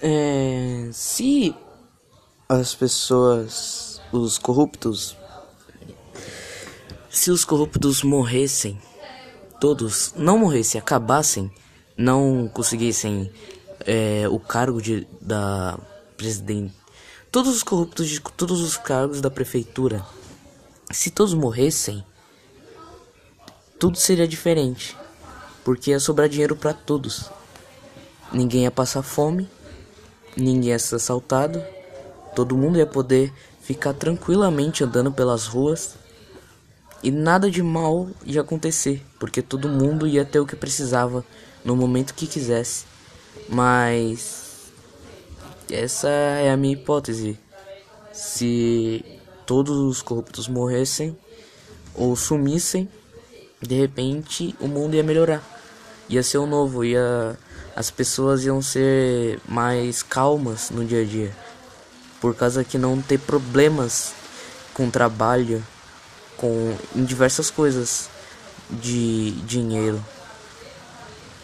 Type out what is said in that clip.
É, se as pessoas, os corruptos, se os corruptos morressem, todos não morressem, acabassem, não conseguissem é, o cargo de, da presidente, todos os corruptos de todos os cargos da prefeitura, se todos morressem, tudo seria diferente, porque ia sobrar dinheiro para todos. Ninguém ia passar fome ninguém ia ser assaltado, todo mundo ia poder ficar tranquilamente andando pelas ruas e nada de mal ia acontecer, porque todo mundo ia ter o que precisava no momento que quisesse. Mas essa é a minha hipótese. Se todos os corruptos morressem ou sumissem, de repente o mundo ia melhorar. Ia ser o novo, ia as pessoas iam ser mais calmas no dia a dia, por causa que não ter problemas com trabalho, com em diversas coisas de dinheiro.